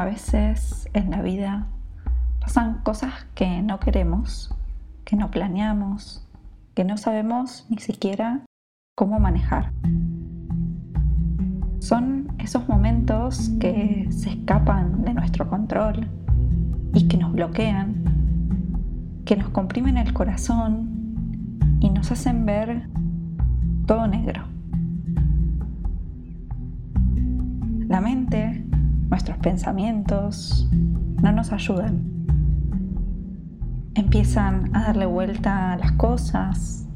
A veces en la vida pasan cosas que no queremos, que no planeamos, que no sabemos ni siquiera cómo manejar. Son esos momentos que se escapan de nuestro control y que nos bloquean, que nos comprimen el corazón y nos hacen ver todo negro. La mente, nuestros pensamientos, no nos ayudan. Empiezan a darle vuelta a las cosas,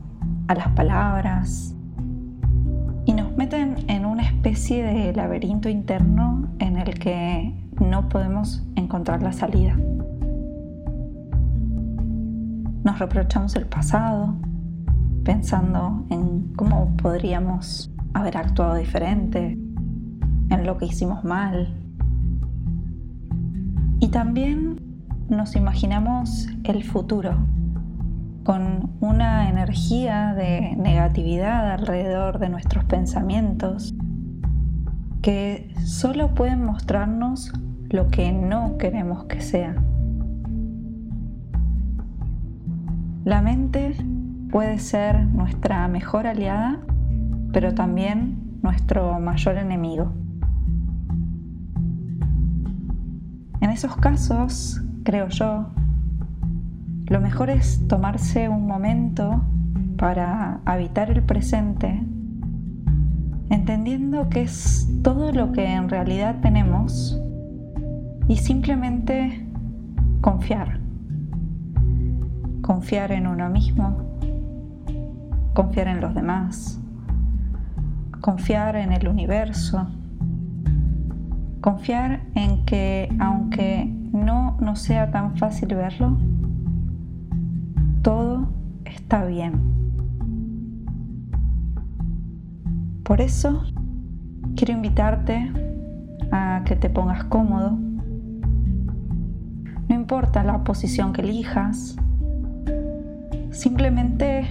a las palabras, y nos meten en una especie de laberinto interno en el que no podemos encontrar la salida. Nos reprochamos el pasado, pensando en cómo podríamos haber actuado diferente, en lo que hicimos mal. Y también nos imaginamos el futuro con una energía de negatividad alrededor de nuestros pensamientos que solo pueden mostrarnos lo que no queremos que sea. La mente puede ser nuestra mejor aliada, pero también nuestro mayor enemigo. Esos casos, creo yo, lo mejor es tomarse un momento para habitar el presente, entendiendo que es todo lo que en realidad tenemos y simplemente confiar. Confiar en uno mismo, confiar en los demás, confiar en el universo Confiar en que aunque no nos sea tan fácil verlo, todo está bien. Por eso quiero invitarte a que te pongas cómodo. No importa la posición que elijas, simplemente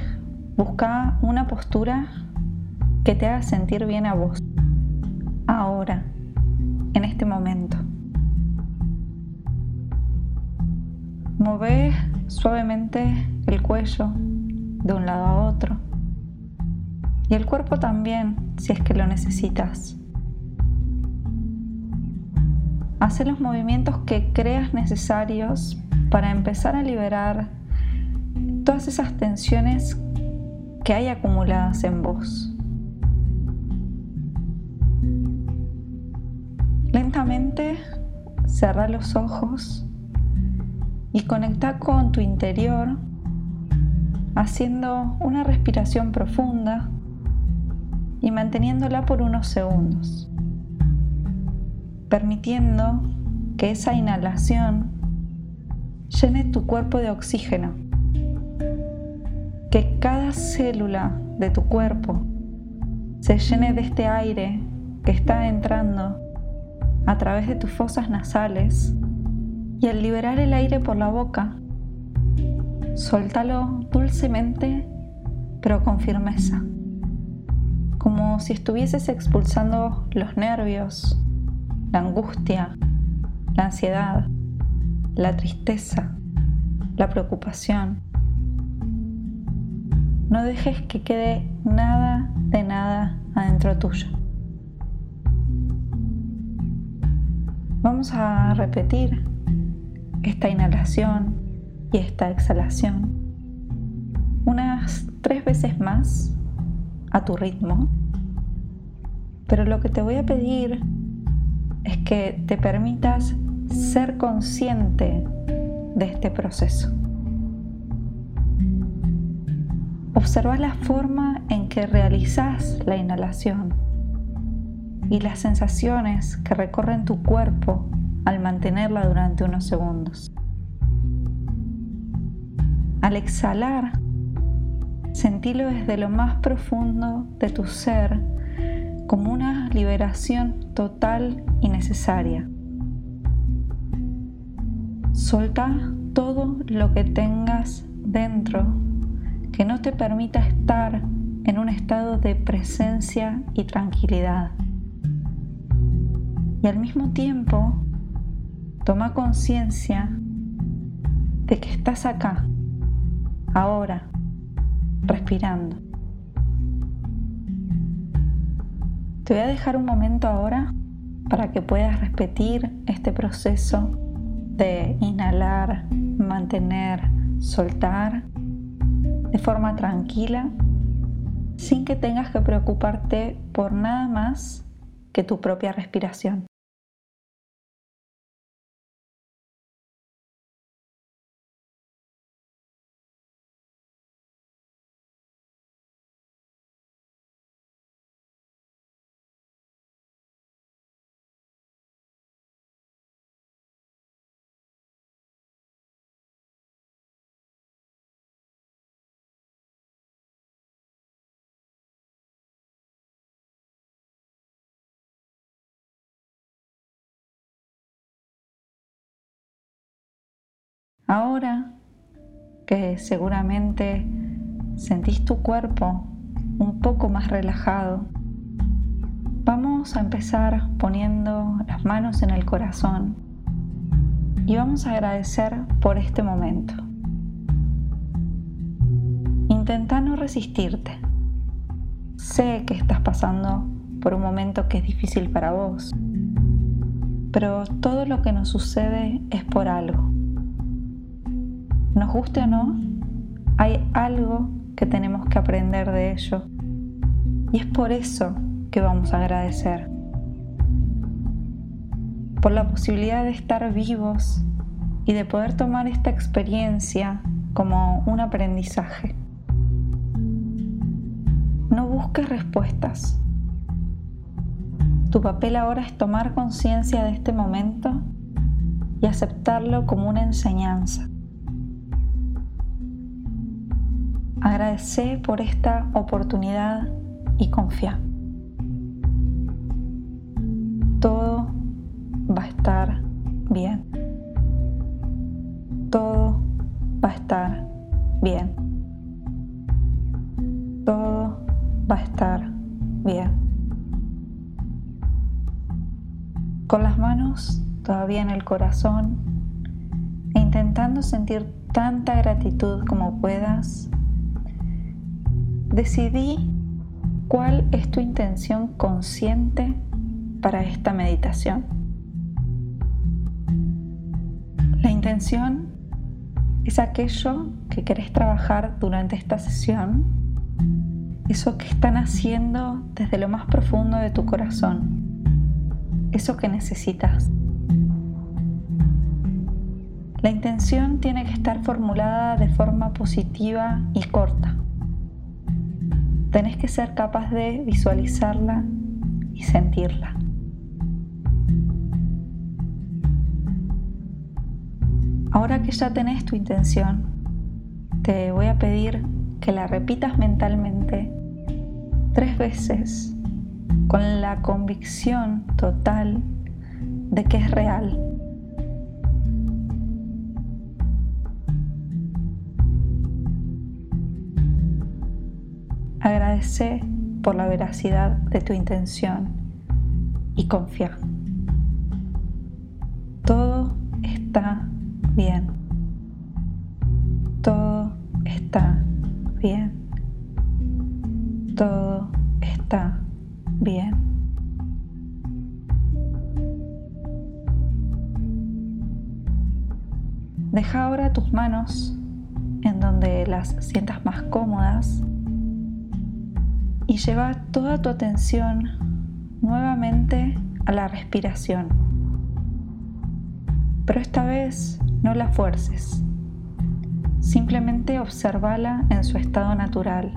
busca una postura que te haga sentir bien a vos. Ahora momento. Move suavemente el cuello de un lado a otro y el cuerpo también si es que lo necesitas. Haz los movimientos que creas necesarios para empezar a liberar todas esas tensiones que hay acumuladas en vos. Cerra los ojos y conecta con tu interior haciendo una respiración profunda y manteniéndola por unos segundos, permitiendo que esa inhalación llene tu cuerpo de oxígeno, que cada célula de tu cuerpo se llene de este aire que está entrando a través de tus fosas nasales y al liberar el aire por la boca, suéltalo dulcemente pero con firmeza, como si estuvieses expulsando los nervios, la angustia, la ansiedad, la tristeza, la preocupación. No dejes que quede nada de nada adentro tuyo. Vamos a repetir esta inhalación y esta exhalación unas tres veces más a tu ritmo. Pero lo que te voy a pedir es que te permitas ser consciente de este proceso. Observa la forma en que realizas la inhalación y las sensaciones que recorren tu cuerpo al mantenerla durante unos segundos. Al exhalar, sentilo desde lo más profundo de tu ser como una liberación total y necesaria. Solta todo lo que tengas dentro que no te permita estar en un estado de presencia y tranquilidad y al mismo tiempo Toma conciencia de que estás acá, ahora, respirando. Te voy a dejar un momento ahora para que puedas repetir este proceso de inhalar, mantener, soltar de forma tranquila, sin que tengas que preocuparte por nada más que tu propia respiración. Ahora que seguramente sentís tu cuerpo un poco más relajado, vamos a empezar poniendo las manos en el corazón y vamos a agradecer por este momento. Intenta no resistirte. Sé que estás pasando por un momento que es difícil para vos, pero todo lo que nos sucede es por algo nos guste o no, hay algo que tenemos que aprender de ello. Y es por eso que vamos a agradecer. Por la posibilidad de estar vivos y de poder tomar esta experiencia como un aprendizaje. No busques respuestas. Tu papel ahora es tomar conciencia de este momento y aceptarlo como una enseñanza. Agradece por esta oportunidad y confía. Todo va a estar bien. Todo va a estar bien. Todo va a estar bien. Con las manos todavía en el corazón e intentando sentir tanta gratitud como puedas, decidí cuál es tu intención consciente para esta meditación. La intención es aquello que querés trabajar durante esta sesión, eso que están haciendo desde lo más profundo de tu corazón, eso que necesitas. La intención tiene que estar formulada de forma positiva y corta tenés que ser capaz de visualizarla y sentirla. Ahora que ya tenés tu intención, te voy a pedir que la repitas mentalmente tres veces con la convicción total de que es real Agradece por la veracidad de tu intención y confía. Todo está bien. Todo está bien. Todo está bien. Deja ahora tus manos en donde las sientas más cómodas y lleva toda tu atención nuevamente a la respiración. Pero esta vez no la fuerces. Simplemente observala en su estado natural,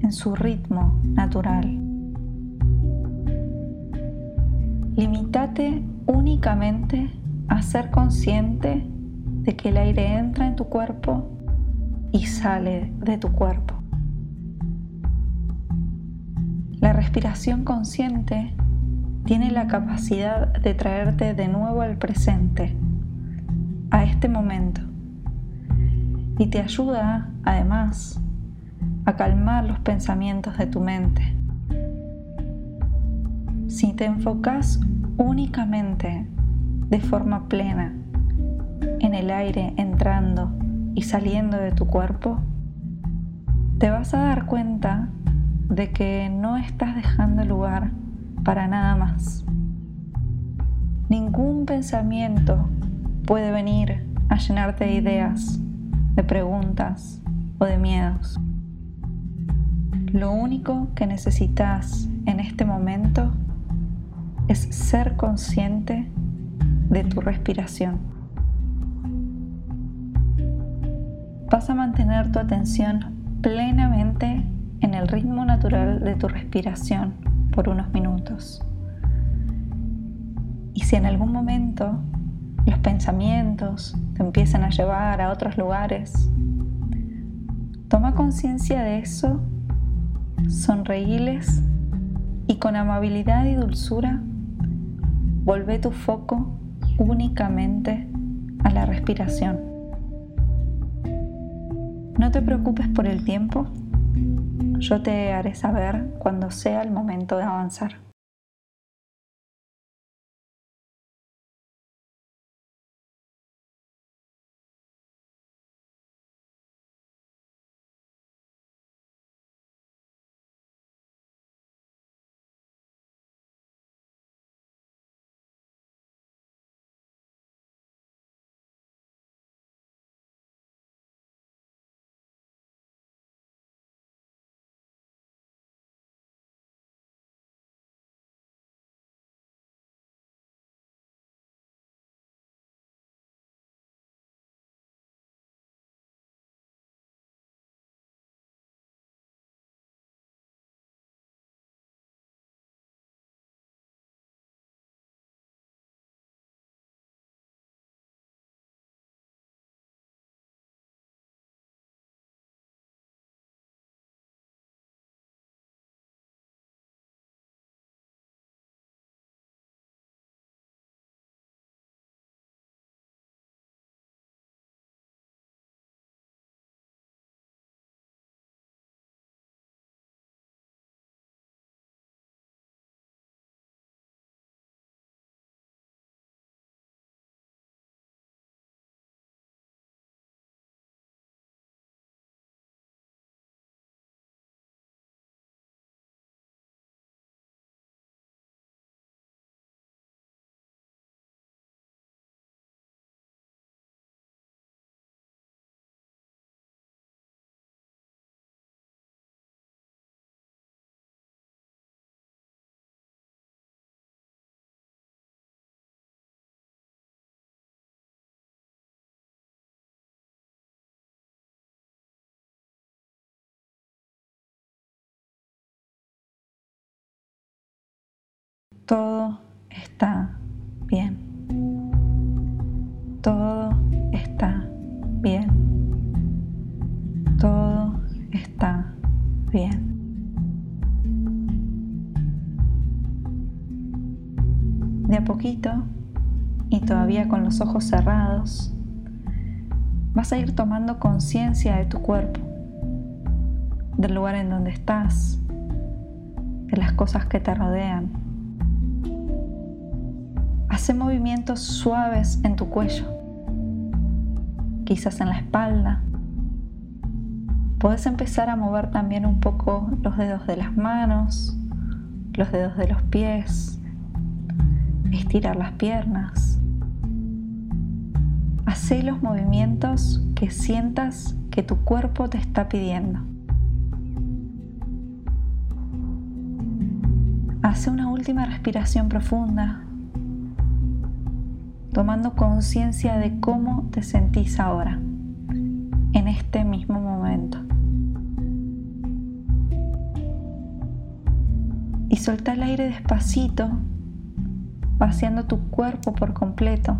en su ritmo natural. Limítate únicamente a ser consciente de que el aire entra en tu cuerpo y sale de tu cuerpo. Respiración consciente tiene la capacidad de traerte de nuevo al presente, a este momento, y te ayuda, además, a calmar los pensamientos de tu mente. Si te enfocas únicamente de forma plena en el aire entrando y saliendo de tu cuerpo, te vas a dar cuenta de que no estás dejando lugar para nada más. Ningún pensamiento puede venir a llenarte de ideas, de preguntas o de miedos. Lo único que necesitas en este momento es ser consciente de tu respiración. Vas a mantener tu atención plenamente en el ritmo natural de tu respiración por unos minutos. Y si en algún momento los pensamientos te empiezan a llevar a otros lugares, toma conciencia de eso, sonreíles y con amabilidad y dulzura vuelve tu foco únicamente a la respiración. No te preocupes por el tiempo, yo te haré saber cuando sea el momento de avanzar. Todo está bien. Todo está bien. Todo está bien. De a poquito, y todavía con los ojos cerrados, vas a ir tomando conciencia de tu cuerpo, del lugar en donde estás, de las cosas que te rodean Hace movimientos suaves en tu cuello, quizás en la espalda. Puedes empezar a mover también un poco los dedos de las manos, los dedos de los pies, estirar las piernas. Hacé los movimientos que sientas que tu cuerpo te está pidiendo. Hace una última respiración profunda tomando conciencia de cómo te sentís ahora, en este mismo momento. Y solta el aire despacito, vaciando tu cuerpo por completo,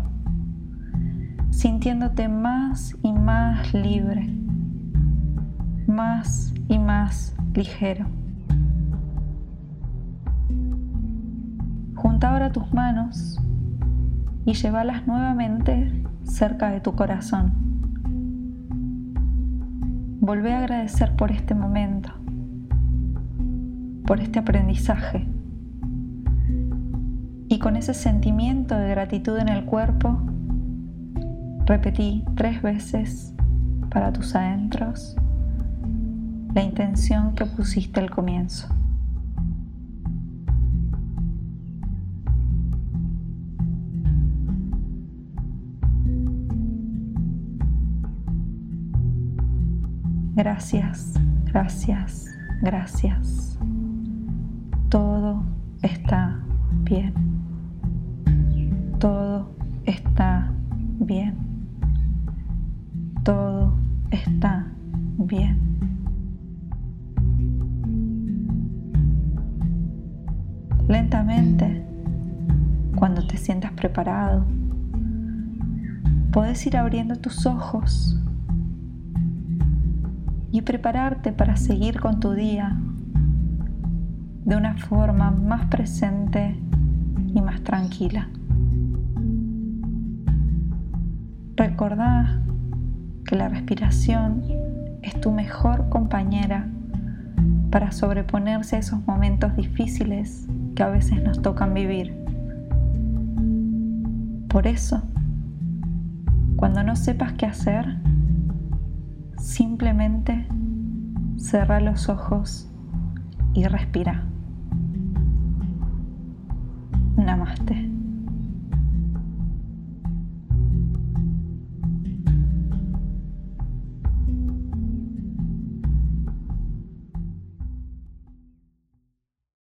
sintiéndote más y más libre, más y más ligero. Junta ahora tus manos y llévalas nuevamente cerca de tu corazón. Volvé a agradecer por este momento, por este aprendizaje. Y con ese sentimiento de gratitud en el cuerpo, repetí tres veces para tus adentros la intención que pusiste al comienzo. Gracias, gracias, gracias. Todo está bien. Todo está bien. Todo está bien. Lentamente, cuando te sientas preparado, puedes ir abriendo tus ojos y prepararte para seguir con tu día de una forma más presente y más tranquila. Recordá que la respiración es tu mejor compañera para sobreponerse a esos momentos difíciles que a veces nos tocan vivir. Por eso, cuando no sepas qué hacer, Simplemente cerra los ojos y respira. Namaste.